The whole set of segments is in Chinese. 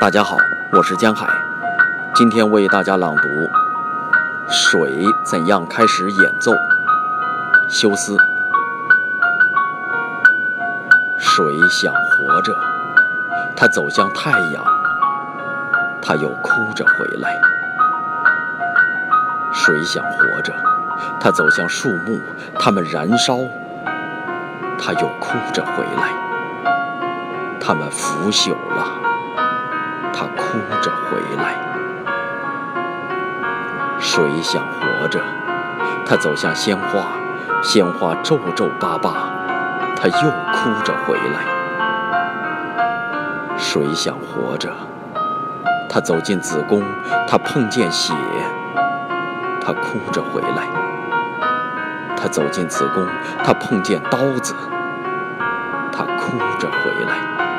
大家好，我是江海，今天为大家朗读《水怎样开始演奏》。休斯。水想活着，它走向太阳，它又哭着回来。水想活着，它走向树木，它们燃烧，它又哭着回来。它们腐朽了，它哭着回来。谁想活着，它走向鲜花，鲜花皱皱巴巴，它又哭着回来。谁想活着，它走进子宫，它碰见血，它哭着回来。它走进子宫，它碰见刀子，它哭着回来。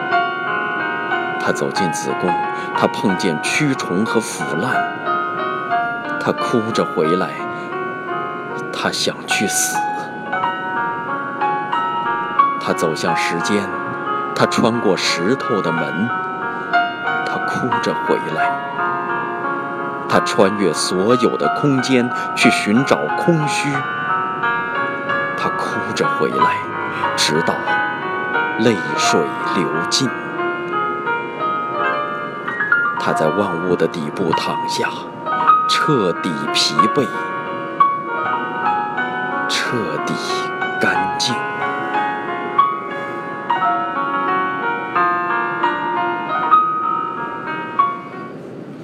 他走进子宫，他碰见蛆虫和腐烂，他哭着回来，他想去死。他走向时间，他穿过石头的门，他哭着回来。他穿越所有的空间去寻找空虚，他哭着回来，直到泪水流尽。他在万物的底部躺下，彻底疲惫，彻底干净。